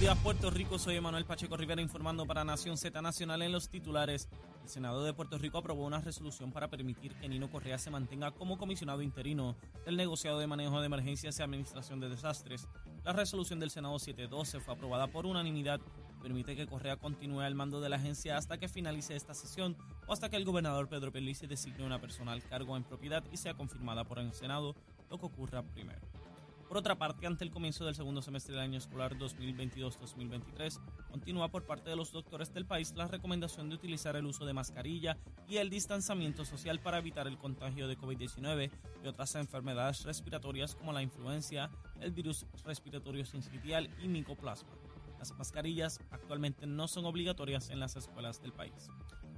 días, Puerto Rico. Soy Emanuel Pacheco Rivera informando para Nación Z Nacional en los titulares. El Senado de Puerto Rico aprobó una resolución para permitir que Nino Correa se mantenga como comisionado interino del negociado de manejo de emergencias y administración de desastres. La resolución del Senado 712 fue aprobada por unanimidad permite que Correa continúe al mando de la agencia hasta que finalice esta sesión o hasta que el gobernador Pedro Pelici designe una persona al cargo en propiedad y sea confirmada por el Senado, lo que ocurra primero. Por otra parte, ante el comienzo del segundo semestre del año escolar 2022-2023, continúa por parte de los doctores del país la recomendación de utilizar el uso de mascarilla y el distanciamiento social para evitar el contagio de COVID-19 y otras enfermedades respiratorias como la influencia, el virus respiratorio sincitial y micoplasma. Las mascarillas actualmente no son obligatorias en las escuelas del país.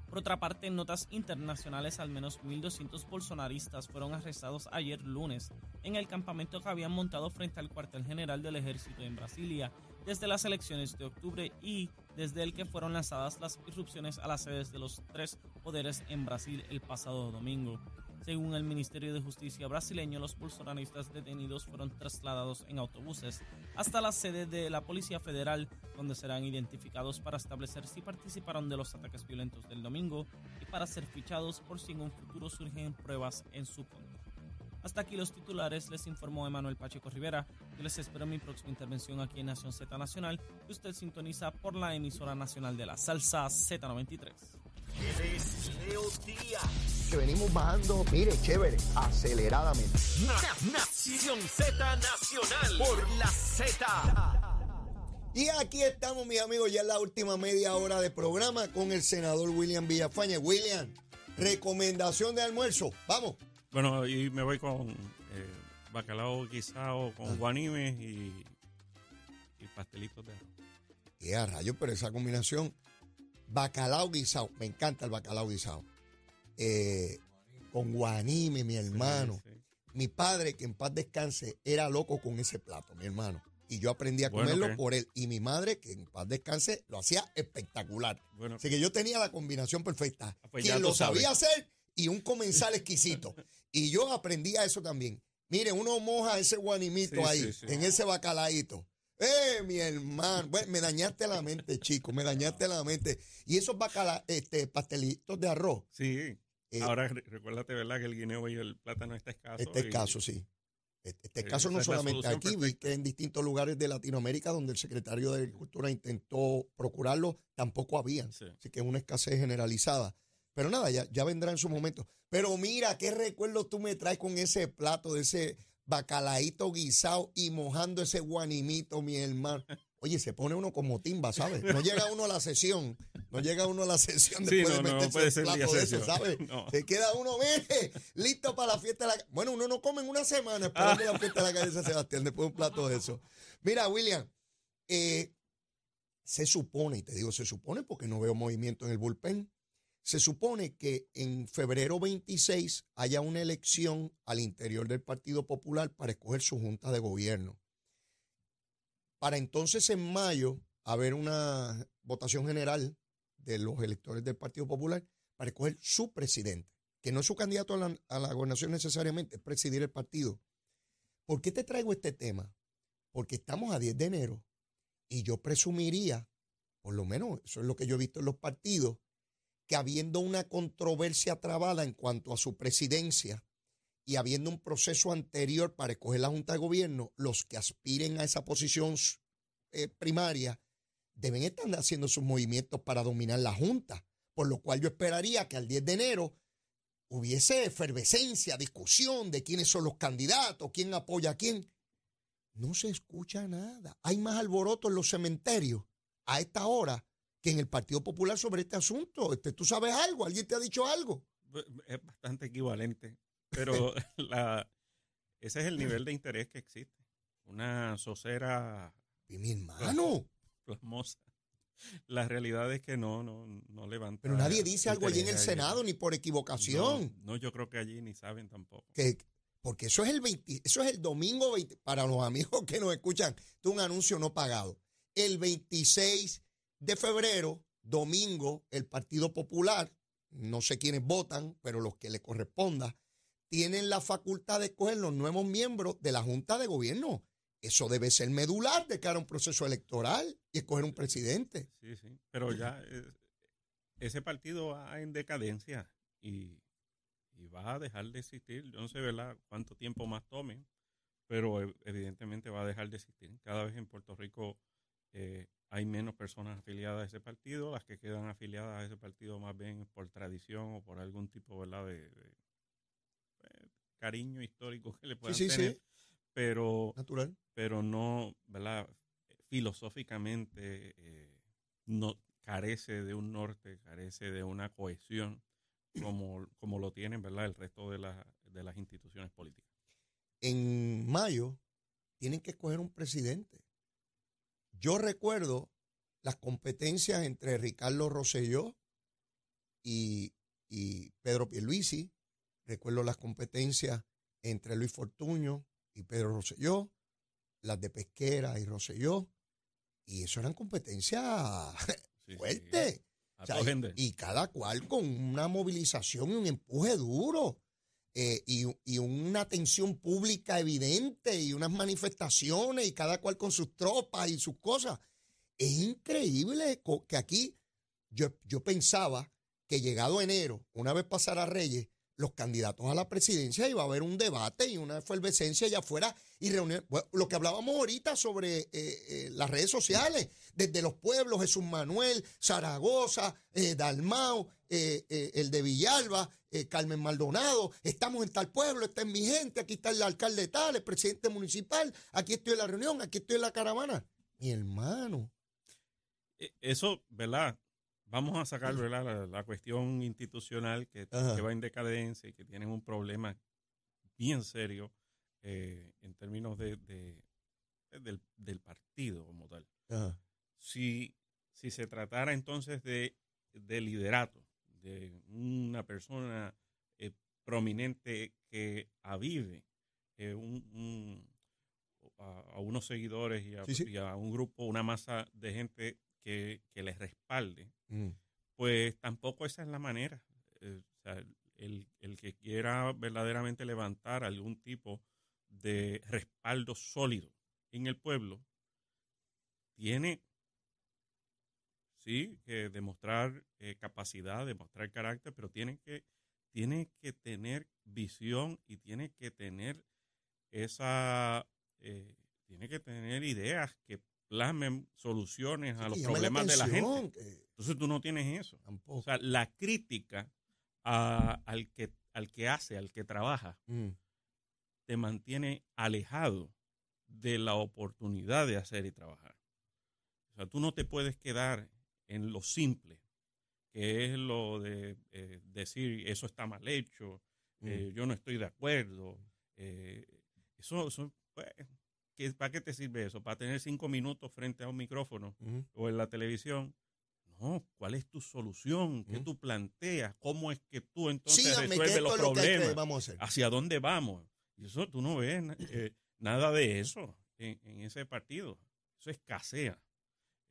Por otra parte, en notas internacionales, al menos 1.200 bolsonaristas fueron arrestados ayer lunes en el campamento que habían montado frente al cuartel general del ejército en Brasilia desde las elecciones de octubre y desde el que fueron lanzadas las irrupciones a las sedes de los tres poderes en Brasil el pasado domingo. Según el Ministerio de Justicia brasileño, los bolsonaristas detenidos fueron trasladados en autobuses hasta la sede de la Policía Federal, donde serán identificados para establecer si participaron de los ataques violentos del domingo y para ser fichados por si en un futuro surgen pruebas en su contra. Hasta aquí los titulares, les informó Emanuel Pacheco Rivera. Yo les espero en mi próxima intervención aquí en Nación Z Nacional, que usted sintoniza por la emisora nacional de la salsa Z93. Leo Díaz. Que venimos bajando, mire, chévere, aceleradamente. Nación Z Nacional por la Z. Y aquí estamos, mis amigos, ya en la última media hora de programa con el senador William Villafañe. William, recomendación de almuerzo. Vamos. Bueno, y me voy con eh, bacalao guisado con guanimes y, y pastelitos de arroz. Qué a rayo, pero esa combinación bacalao guisado, me encanta el bacalao guisado. Eh, con guanime, mi hermano. Sí, sí. Mi padre, que en paz descanse, era loco con ese plato, mi hermano. Y yo aprendí a Bueno, comerlo por él. Y mi madre, que en paz descanse, lo hacía espectacular. Bueno, Así que yo tenía la combinación perfecta. Ah, pues Quien lo sabía hacer y un comensal exquisito. y yo aprendí a eso también. Mire, uno moja ese guanimito Sí, ahí, sí, sí. en ese bacalaíto. ¡Eh, mi hermano! Bueno, me dañaste la mente, chico, me dañaste la mente. Y esos bacala, este, pastelitos de arroz, sí. eh, Ahora re- recuérdate, ¿verdad? Que el guineo y el plátano está escaso. este y- escaso, sí. Este, este Eh, caso no solamente aquí, vi que en distintos lugares de Latinoamérica donde el secretario de Agricultura intentó procurarlo, tampoco habían. Sí. Así que es una escasez generalizada. Pero nada, ya, ya vendrá en su momento. Pero mira, qué recuerdo tú me traes con ese plato de ese bacalaíto guisado y mojando ese guanimito, mi hermano. Oye, se pone uno como timba, ¿sabes? No llega uno a la sesión, no llega uno a la sesión Sí, después no, de no meterse puede el plato de eso. ¿sabes? No. Se queda uno, mire, listo para la fiesta de la Bueno, uno no come en una semana esperando la fiesta de la calle de San Sebastián después de un plato de eso. Mira, William, eh, se supone, y te digo se supone porque no veo movimiento en el bullpen, se supone que en febrero 26 haya una elección al interior del Partido Popular para escoger su junta de gobierno. Para entonces en mayo haber una votación general de los electores del Partido Popular para escoger su presidente, que no es su candidato a la, a la gobernación necesariamente, es presidir el partido. ¿Por qué te traigo este tema? Porque estamos a 10 de enero y yo presumiría, por lo menos eso es lo que yo he visto en los partidos, que habiendo una controversia trabada en cuanto a su presidencia y habiendo un proceso anterior para escoger la Junta de Gobierno, los que aspiren a esa posición eh, primaria deben estar haciendo sus movimientos para dominar la Junta. Por lo cual yo esperaría que al 10 de enero hubiese efervescencia, discusión de quiénes son los candidatos, quién apoya a quién. No se escucha nada. Hay más alboroto en los cementerios a esta hora que en el Partido Popular sobre este asunto. Este, ¿Tú sabes algo? ¿Alguien te ha dicho algo? Es bastante equivalente. Pero la, ese es el nivel de interés que existe. Una socera Y mi hermano. plasmosa. La realidad es que no, no, no levanta. Pero nadie dice algo allí en el. Senado ni por equivocación. No, no, yo creo que allí ni saben tampoco. que porque eso es el 20 eso es el domingo 20, para los amigos que nos escuchan, es un anuncio no pagado. El 26 de febrero, domingo, el Partido Popular, no sé quiénes votan, pero los que le corresponda, tienen la facultad de escoger los nuevos miembros de la Junta de Gobierno. eso debe ser medular de cara a un proceso electoral y escoger un presidente. Sí, sí. Pero ya eh, ese partido va en decadencia y, y va a dejar de existir. Yo no sé, ¿verdad?, cuánto tiempo más tome, pero evidentemente va a dejar de existir. Cada vez en Puerto Rico eh, hay menos personas afiliadas a ese partido. Las que quedan afiliadas a ese partido más bien por tradición o por algún tipo, ¿verdad?, de, de, eh, cariño histórico que le puedan sí, sí. tener. Pero Natural. pero no, ¿verdad? Filosóficamente eh, no carece de un norte, carece de una cohesión como, como lo tienen, ¿verdad? El resto de, la- de las instituciones políticas. En mayo tienen que escoger un presidente. Yo recuerdo las competencias entre Ricardo Rosselló y, y Pedro Pierluisi. Recuerdo las competencias entre Luis Fortuño y Pedro Rosselló, las de Pesquera y Rosselló. Y eso eran competencias Sí, fuertes. O sea, y cada cual con una movilización y un empuje duro. Eh, y, una atención pública evidente y unas manifestaciones y cada cual con sus tropas y sus cosas. Es increíble que aquí yo, yo pensaba que llegado enero, una vez pasara Reyes, los candidatos a la presidencia iba a haber un debate y una efervescencia allá afuera y. Bueno, lo que hablábamos ahorita sobre eh, eh, las redes sociales, desde los pueblos, Jesús Manuel, Zaragoza, eh, Dalmao, eh, eh, el de Villalba, eh, Carmen Maldonado, estamos en tal pueblo, está en mi gente, aquí está el alcalde tal, el presidente municipal, aquí estoy en la reunión, aquí estoy en la caravana. Mi hermano. Eh, Eso, ¿verdad? Vamos a sacar, ¿verdad? La, la cuestión institucional que, va en decadencia y que tienen un problema bien serio eh, en términos de, de- del, del partido como tal. Ajá. si, si se tratara entonces de, de liderato, de una persona eh, prominente que avive eh, un- un- a, a unos seguidores y a, Sí, sí. y a un grupo, una masa de gente que, que les respalde, Mm. pues tampoco esa es la manera. Eh, o sea, el, el que quiera verdaderamente levantar algún tipo de respaldo sólido en el pueblo, tiene, sí, que demostrar eh, capacidad, demostrar carácter, pero tiene que, tiene que tener visión y tiene que tener esa, eh, tiene que tener ideas que plasmen soluciones a los problemas de la gente. que Entonces tú no tienes eso. tampoco. O sea, la crítica a- al, que, al que hace, al que trabaja, Mm. te mantiene alejado de la oportunidad de hacer y trabajar. O sea, tú no te puedes quedar en lo simple, que es lo de eh, decir eso está mal hecho, Mm. eh, yo no estoy de acuerdo. eh, eso, eso pues, ¿qué- ¿para qué te sirve eso? ¿Para tener cinco minutos frente a un micrófono Mm. o en la televisión? No, ¿cuál es tu solución? ¿Qué Mm. tú planteas? ¿Cómo es que tú entonces que resuelves los lo problemas? vamos a hacer. ¿Hacia dónde vamos? Y eso tú no ves eh, nada de eso en, en ese partido. Eso escasea.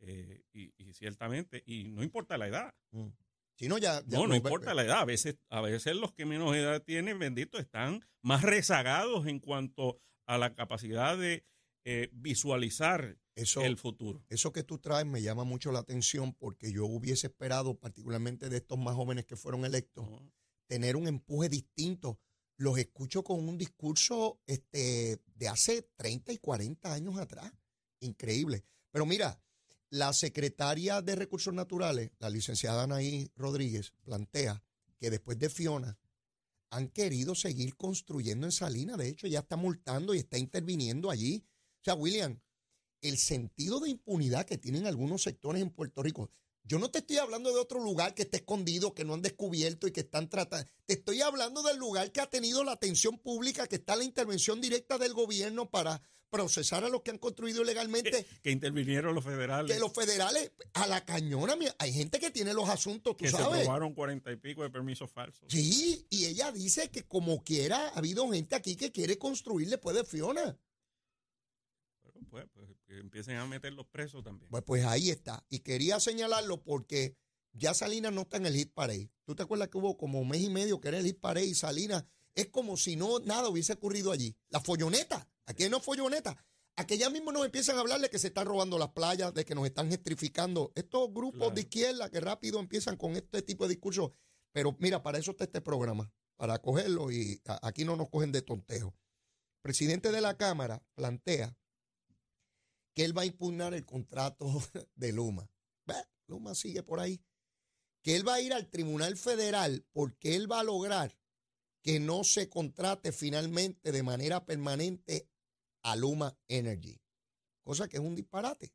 Eh, y, y ciertamente, y no importa la edad. Mm. Si no, ya. ya No, no ve- importa la edad. A veces, a veces los que menos edad tienen, bendito, están más rezagados en cuanto a la capacidad de eh, visualizar Eso, el futuro. eso que tú traes me llama mucho la atención porque yo hubiese esperado, particularmente de estos más jóvenes que fueron electos, tener un empuje distinto. Los escucho con un discurso este, de hace 30 y 40 años atrás. Increíble. Pero mira, la secretaria de Recursos Naturales, la licenciada Anaí Rodríguez, plantea que después de Fiona han querido seguir construyendo en Salinas. De hecho, ya está multando y está interviniendo allí. O sea, William, el sentido de impunidad que tienen algunos sectores en Puerto Rico. Yo no te estoy hablando de otro lugar que esté escondido, que no han descubierto y que están tratando. Te estoy hablando del lugar que ha tenido la atención pública, que está la intervención directa del gobierno para procesar a los que han construido ilegalmente. Que intervinieron los federales. Que los federales, a la cañona, mira, hay gente que tiene los asuntos, tú que se robaron cuarenta y pico de permisos falsos. Sí, y ella dice que como quiera, ha habido gente aquí que quiere construir después de Fiona. Pero, pues, pues, que empiecen a meter los presos también. Pues, pues ahí está. Y quería señalarlo porque ya Salinas no está en el hit parade. ¿Tú te acuerdas que hubo como un mes y medio que era el hit parade y Salinas es como si no nada hubiese ocurrido allí? La folloneta. Aquí no folloneta. a que ya mismo nos empiezan a hablar de que se están robando las playas, de que nos están gentrificando. Estos grupos Claro. de izquierda que rápido empiezan con este tipo de discursos. Pero mira, para eso está este programa, para cogerlo y aquí no nos cogen de tontejo. Presidente de la Cámara plantea que él va a impugnar el contrato de Luma. Luma sigue por ahí. Que él va a ir al Tribunal Federal porque él va a lograr que no se contrate finalmente de manera permanente a Luma Energy. Cosa que es un disparate.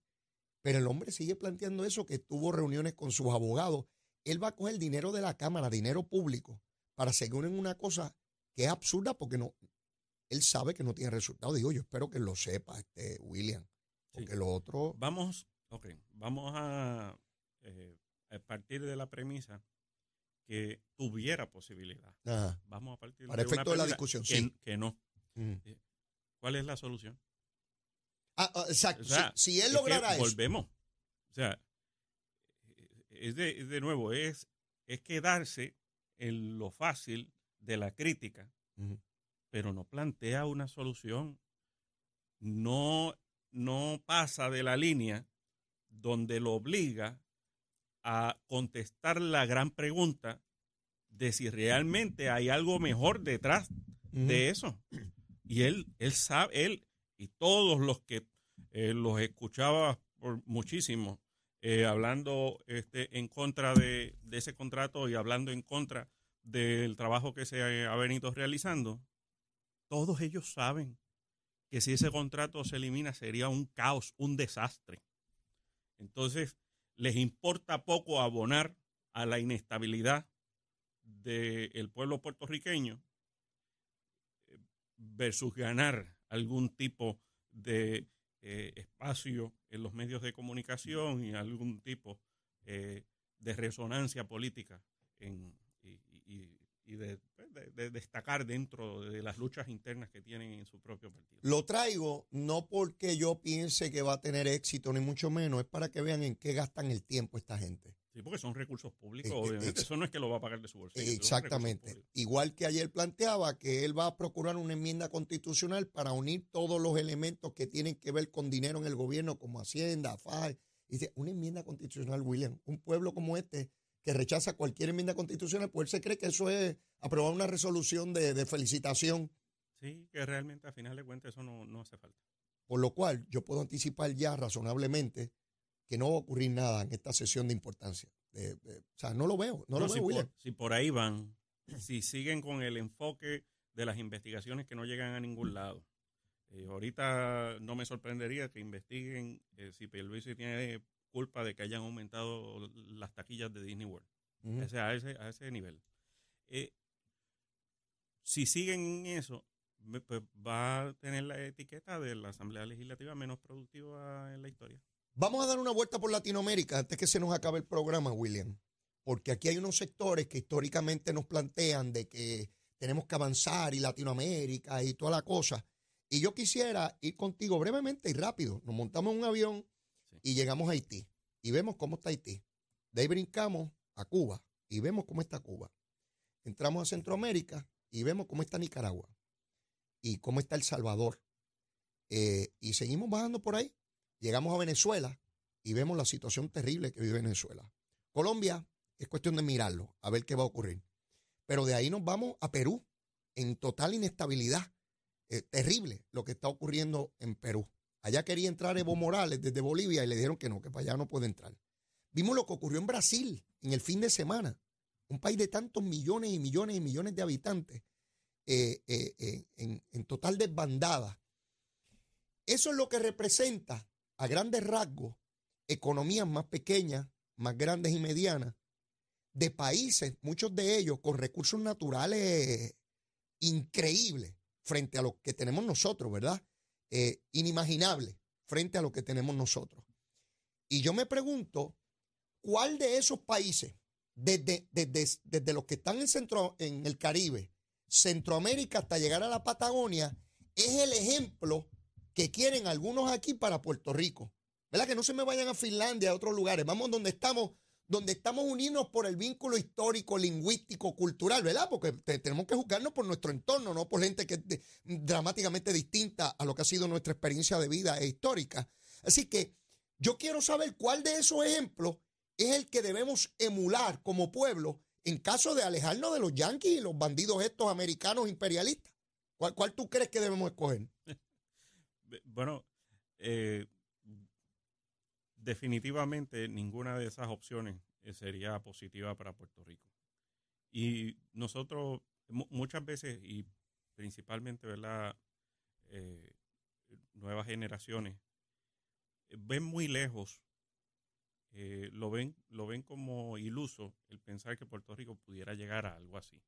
Pero el hombre sigue planteando eso, que tuvo reuniones con sus abogados. Él va a coger dinero de la Cámara, dinero público, para seguir en una cosa que es absurda porque no, él sabe que no tiene resultado. Digo, yo espero que lo sepa este William. Porque Sí. lo otro... Vamos, ok, vamos a, eh, a partir de la premisa que tuviera posibilidad. Ajá. Vamos a partir Para de una efecto de la premisa discusión, que, sí. que no. Mm. ¿Cuál es la solución? Ah, ah, exacto. O sea, si, si él es que lograra eso. Volvemos. O sea, es de, de nuevo, es, es quedarse en lo fácil de la crítica, pero no plantea una solución. No, no pasa de la línea donde lo obliga a contestar la gran pregunta de si realmente hay algo mejor detrás de eso. Y él, él sabe, él y todos los que eh, los escuchaba por muchísimo, eh, hablando este, en contra de, de ese contrato y hablando en contra del trabajo que se ha venido realizando, todos ellos saben que si ese contrato se elimina sería un caos, un desastre. Entonces, les importa poco abonar a la inestabilidad del pueblo puertorriqueño eh, versus ganar algún tipo de eh, espacio en los medios de comunicación y algún tipo eh, de resonancia política en, y, de, pues, de- de destacar dentro de las luchas internas que tienen en su propio partido. Lo traigo no porque yo piense que va a tener éxito, ni mucho menos, es para que vean en qué gastan el tiempo esta gente. Sí, porque son recursos públicos, obviamente. Eso no es que lo va a pagar de su bolsillo. Exactamente. Igual que ayer planteaba que él va a procurar una enmienda constitucional para unir todos los elementos que tienen que ver con dinero en el gobierno, como Hacienda, FAI. Dice, una enmienda constitucional, William. Un pueblo como este que rechaza cualquier enmienda constitucional, pues él se cree que eso es aprobar una resolución de, de felicitación. Sí, que realmente a final de cuentas eso no, no hace falta. Por lo cual, yo puedo anticipar ya razonablemente que no va a ocurrir nada en esta sesión de importancia. O sea, no lo veo, no, lo si, veo, por, si por ahí van, si siguen con el enfoque de las investigaciones que no llegan a ningún lado. Eh, ahorita no me sorprendería que investiguen eh, si Pierluisi tiene culpa de que hayan aumentado las taquillas de Disney World. Ujú. O sea, a ese, a ese nivel. Eh, si siguen en eso, pues va a tener la etiqueta de la Asamblea Legislativa menos productiva en la historia. Vamos a dar una vuelta por Latinoamérica antes que se nos acabe el programa, William. Porque aquí hay unos sectores que históricamente nos plantean de que tenemos que avanzar y Latinoamérica y toda la cosa. Y yo quisiera ir contigo brevemente y rápido. Nos montamos en un avión. Y llegamos a Haití. Y vemos cómo está Haití. De ahí brincamos a Cuba y vemos cómo está Cuba. Entramos a Centroamérica y vemos cómo está Nicaragua y cómo está El Salvador. Eh, y seguimos bajando por ahí. Llegamos a Venezuela y vemos la situación terrible que vive Venezuela. Colombia es cuestión de mirarlo, a ver qué va a ocurrir. Pero de ahí nos vamos a Perú, en total inestabilidad. Eh, terrible lo que está ocurriendo en Perú. Allá quería entrar Evo Morales desde Bolivia y le dijeron que no, que para allá no puede entrar. Vimos lo que ocurrió en Brasil en el fin de semana. Un país de tantos millones y millones y millones de habitantes eh, eh, en, en total desbandada. Eso es lo que representa a grandes rasgos economías más pequeñas, más grandes y medianas, de países, muchos de ellos con recursos naturales increíbles frente a lo que tenemos nosotros, ¿verdad? Eh, inimaginable frente a lo que tenemos nosotros. Y yo me pregunto, ¿cuál de esos países, desde, desde, desde los que están en, centro, en el Caribe, Centroamérica hasta llegar a la Patagonia, es el ejemplo que quieren algunos aquí para Puerto Rico? ¿Verdad? Que no se me vayan a Finlandia, a otros lugares. Vamos donde estamos, donde estamos unidos por el vínculo histórico, lingüístico, cultural, ¿verdad? Porque te- tenemos que juzgarnos por nuestro entorno, no por gente que es dramáticamente distinta a lo que ha sido nuestra experiencia de vida e histórica. Así que yo quiero saber cuál de esos ejemplos es el que debemos emular como pueblo en caso de alejarnos de los yanquis y los bandidos estos americanos imperialistas. ¿Cuál, cuál tú crees que debemos escoger? Bueno, eh, definitivamente ninguna de esas opciones eh, sería positiva para Puerto Rico. Y nosotros mu- muchas veces, y principalmente, ¿verdad? Eh, nuevas generaciones, eh, ven muy lejos, eh, lo, ven, lo ven como iluso el pensar que Puerto Rico pudiera llegar a algo así.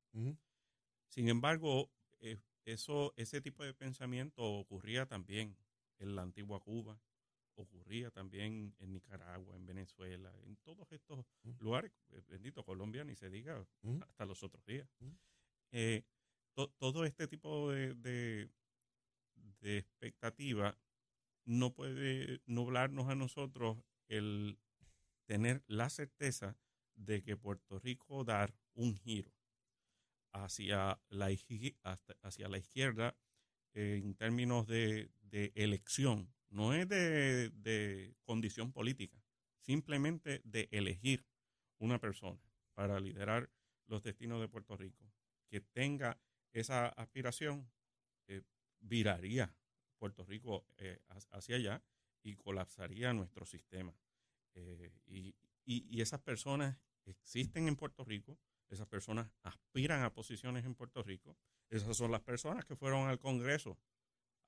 Sin embargo, eh, eso, ese tipo de pensamiento ocurría también en la antigua Cuba, ocurría también en Nicaragua, en Venezuela, en todos estos Mm. lugares, eh, bendito Colombia, ni se diga Mm. hasta los otros días. Mm. Eh, to- todo este tipo de, de, de expectativa no puede nublarnos a nosotros el tener la certeza de que Puerto Rico dar un giro hacia la, hacia la izquierda eh, en términos de, de elección, no es de, de condición política, simplemente de elegir una persona para liderar los destinos de Puerto Rico, que tenga esa aspiración, eh, viraría Puerto Rico eh, ha- hacia allá y colapsaría nuestro sistema. Eh, y- y esas personas existen en Puerto Rico, esas personas aspiran a posiciones en Puerto Rico, esas son las personas que fueron al Congreso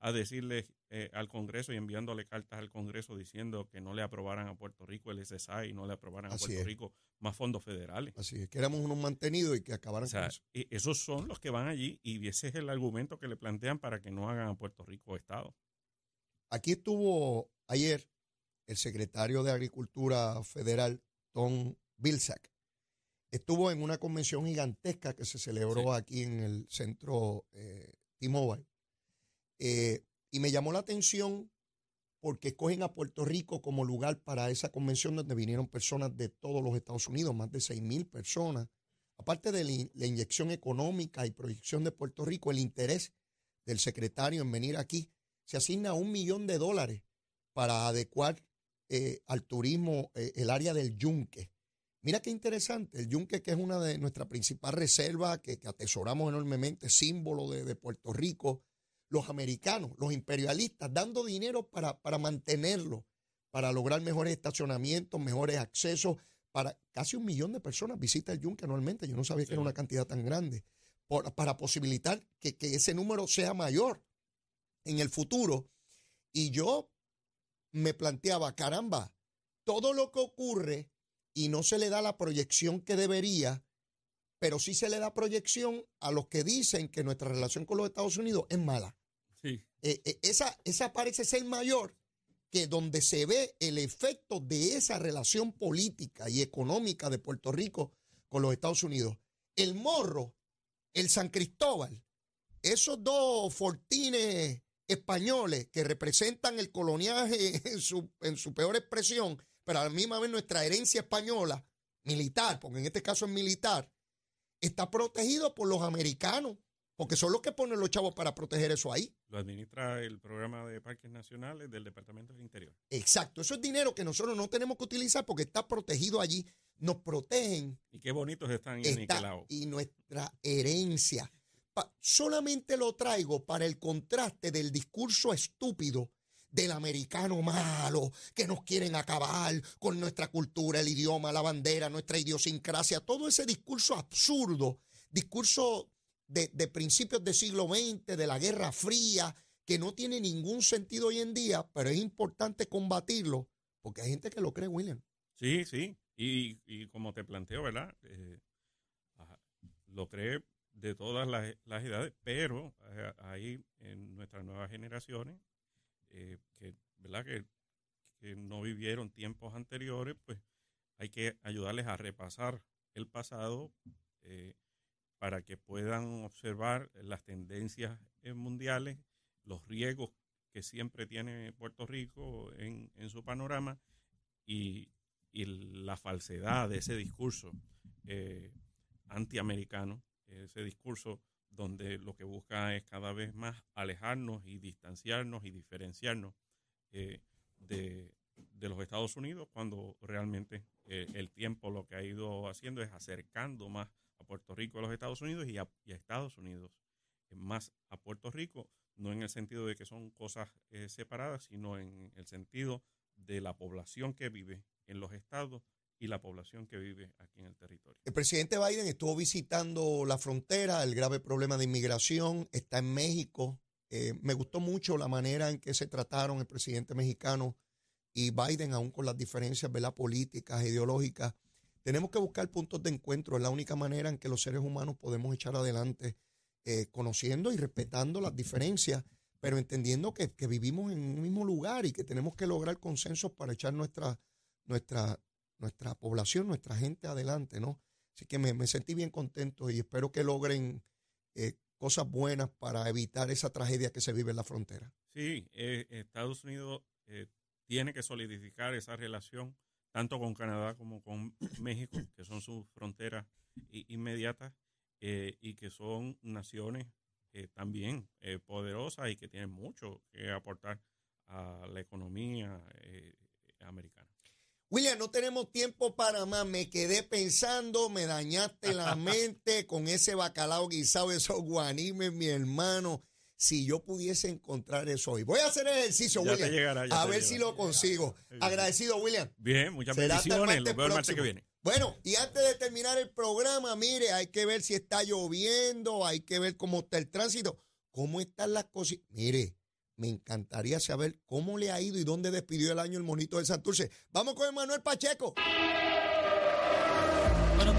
a decirle eh, al Congreso y enviándole cartas al Congreso diciendo que no le aprobaran a Puerto Rico el SSI y no le aprobaran Así a Puerto es. Rico más fondos federales. Así es, que éramos unos mantenidos y que acabaran O sea, con eso. e- esos son los que van allí y ese es el argumento que le plantean para que no hagan a Puerto Rico Estado. Aquí estuvo ayer el secretario de Agricultura Federal, Tom Vilsack. Estuvo en una convención gigantesca que se celebró aquí en el centro eh, T-Mobile. Eh, y me llamó la atención porque escogen a Puerto Rico como lugar para esa convención donde vinieron personas de todos los Estados Unidos, más de 6 mil personas. Aparte de la in- la inyección económica y proyección de Puerto Rico, el interés del secretario en venir aquí, se asigna un millón de dólares para adecuar eh, al turismo eh, el área del yunque. Mira qué interesante, el yunque que es una de nuestras principales reservas que, atesoramos enormemente, símbolo de Puerto Rico, los americanos, los imperialistas, dando dinero para, para mantenerlo, para lograr mejores estacionamientos, mejores accesos, para casi un millón de personas visita el yunque anualmente, yo no sabía que era una cantidad tan grande, por- para posibilitar que, que ese número sea mayor en el futuro. Y yo me planteaba, caramba, todo lo que ocurre y no se le da la proyección que debería, pero sí se le da proyección a los que dicen que nuestra relación con los Estados Unidos es mala. Eh, eh, esa, esa parece ser mayor que donde se ve el efecto de esa relación política y económica de Puerto Rico con los Estados Unidos. El Morro, el San Cristóbal, esos dos fortines españoles que representan el coloniaje en su, en su peor expresión, pero a la misma vez nuestra herencia española, militar, porque en este caso es militar, está protegido por los americanos, porque son los que ponen los chavos para proteger eso ahí. lo administra el programa de parques nacionales del Departamento del Interior. Exacto, eso es dinero que nosotros no tenemos que utilizar porque está protegido allí. Nos protegen Y qué bonitos están en está, y nuestra herencia. Pa- solamente lo traigo para el contraste del discurso estúpido del americano malo, que nos quieren acabar con nuestra cultura, el idioma, la bandera, nuestra idiosincrasia, todo ese discurso absurdo, discurso de, de principios del siglo XX, de la Guerra Fría, que no tiene ningún sentido hoy en día, pero es importante combatirlo, porque hay gente que lo cree, William. Sí, sí. Y, y como te planteo, ¿verdad? Eh, lo cree de todas las, las edades, pero eh, hay en nuestras nuevas generaciones eh, que, ¿verdad? Que, que no vivieron tiempos anteriores, pues hay que ayudarles a repasar el pasado para que puedan observar las tendencias eh, mundiales, los riesgos que siempre tiene Puerto Rico en, en su panorama y y la falsedad de ese discurso eh, antiamericano, ese discurso donde lo que busca es cada vez más alejarnos y distanciarnos y diferenciarnos eh, de, los Estados Unidos, cuando realmente eh, el tiempo lo que ha ido haciendo es acercando más a Puerto Rico a los Estados Unidos y a, Estados Unidos más a Puerto Rico, no en el sentido de que son cosas eh, separadas, sino en el sentido de la población que vive en los estados y la población que vive aquí en el territorio. El presidente Biden estuvo visitando la frontera, el grave problema de inmigración, está en México. Eh, me gustó mucho la manera en que se trataron el presidente mexicano y Biden, aún con las diferencias ¿verdad? políticas, ideológicas. Tenemos que buscar puntos de encuentro, es la única manera en que los seres humanos podemos echar adelante, eh, conociendo y respetando las diferencias, pero entendiendo que, que, vivimos en un mismo lugar y que tenemos que lograr consensos para echar nuestra, nuestra, nuestra población, nuestra gente adelante, ¿no? Así que me, sentí bien contento y espero que logren eh, cosas buenas para evitar esa tragedia que se vive en la frontera. Sí, eh, Estados Unidos eh, tiene que solidificar esa relación tanto con Canadá como con México, que son sus fronteras inmediatas y que son naciones también poderosas y que tienen mucho que aportar a la economía americana. William, no tenemos tiempo para más. Me quedé pensando, me dañaste la mente con ese bacalao guisado, esos guanimes, mi hermano. Si yo pudiese encontrar eso hoy. Voy a hacer ejercicio, William. a ver si lo consigo. Agradecido, William. Bien, muchas bendiciones. Lo veo el que viene. Bueno, y antes de terminar el programa, mire, hay que ver si está lloviendo, hay que ver cómo está el tránsito, cómo están las cosas. Mire, me encantaría saber cómo le ha ido y dónde despidió el año el monito de Santurce. Vamos con Emanuel Pacheco.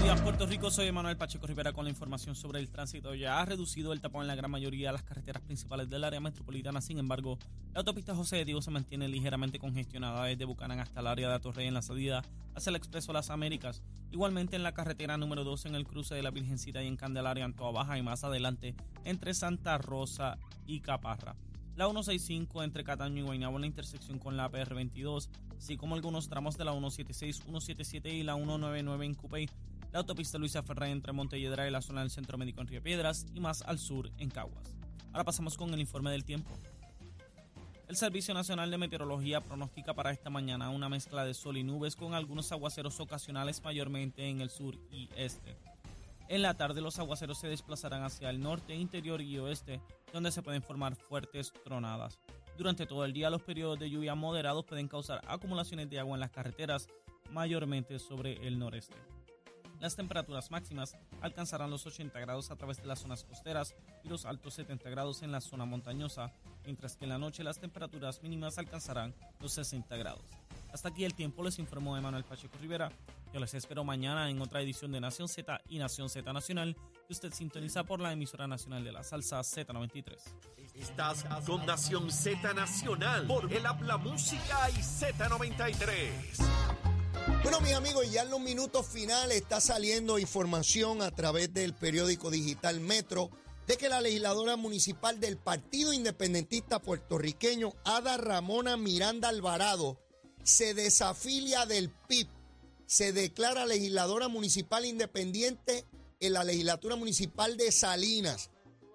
Días, Puerto Rico. Soy Emanuel Pacheco Rivera con la información sobre el tránsito. Ya ha reducido el tapón en la gran mayoría de las carreteras principales del área metropolitana. Sin embargo, la autopista José de Diego se mantiene ligeramente congestionada desde Bucanán hasta el área de Torrey en la salida hacia el Expreso Las Américas. Igualmente en la carretera número 2 en el cruce de la Virgencita y en Candelaria, en Toa Baja y más adelante entre Santa Rosa y Caparra la 165 entre Cataño y Guaynabo en la intersección con la PR22, así como algunos tramos de la 176, 177 y la 199 en Cupey, la autopista Luisa Ferré entre Montelledra y la zona del Centro Médico en Río Piedras y más al sur en Caguas. Ahora pasamos con el informe del tiempo. El Servicio Nacional de Meteorología pronostica para esta mañana una mezcla de sol y nubes con algunos aguaceros ocasionales mayormente en el sur y este. En la tarde los aguaceros se desplazarán hacia el norte, interior y oeste, donde se pueden formar fuertes tronadas. Durante todo el día los periodos de lluvia moderados pueden causar acumulaciones de agua en las carreteras, mayormente sobre el noreste. Las temperaturas máximas alcanzarán los 80 grados a través de las zonas costeras y los altos 70 grados en la zona montañosa, mientras que en la noche las temperaturas mínimas alcanzarán los 60 grados. Hasta aquí el tiempo, les informó Emanuel Pacheco Rivera. Yo les espero mañana en otra edición de Nación Z y Nación Z Nacional, que usted sintoniza por la emisora nacional de la salsa Z93. Estás con Nación Z Nacional por el Habla Música y Z93. Bueno, mis amigos, ya en los minutos finales está saliendo información a través del periódico digital Metro de que la legisladora municipal del Partido Independentista Puertorriqueño, Ada Ramona Miranda Alvarado, se desafilia del PIB se declara legisladora municipal independiente en la legislatura municipal de Salinas.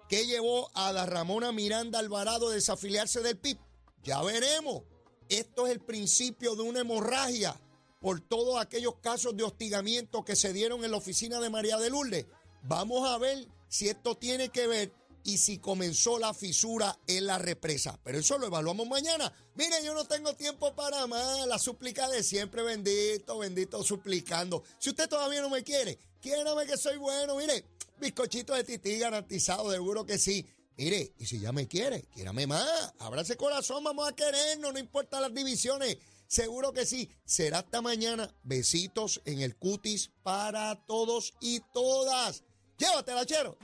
¿Qué llevó a la Ramona Miranda Alvarado a desafiliarse del PIB? Ya veremos. Esto es el principio de una hemorragia por todos aquellos casos de hostigamiento que se dieron en la oficina de María de Lourdes. Vamos a ver si esto tiene que ver y si comenzó la fisura en la represa. Pero eso lo evaluamos mañana. Mire, yo no tengo tiempo para más. La súplica de siempre, bendito, bendito, suplicando. Si usted todavía no me quiere, quiérame que soy bueno. Mire, bizcochito de tití garantizado, seguro que sí. Mire, y si ya me quiere, quiérame más. Abrace corazón, vamos a querernos, no importa las divisiones. Seguro que sí. Será hasta mañana. Besitos en el cutis para todos y todas. Llévatela, chero.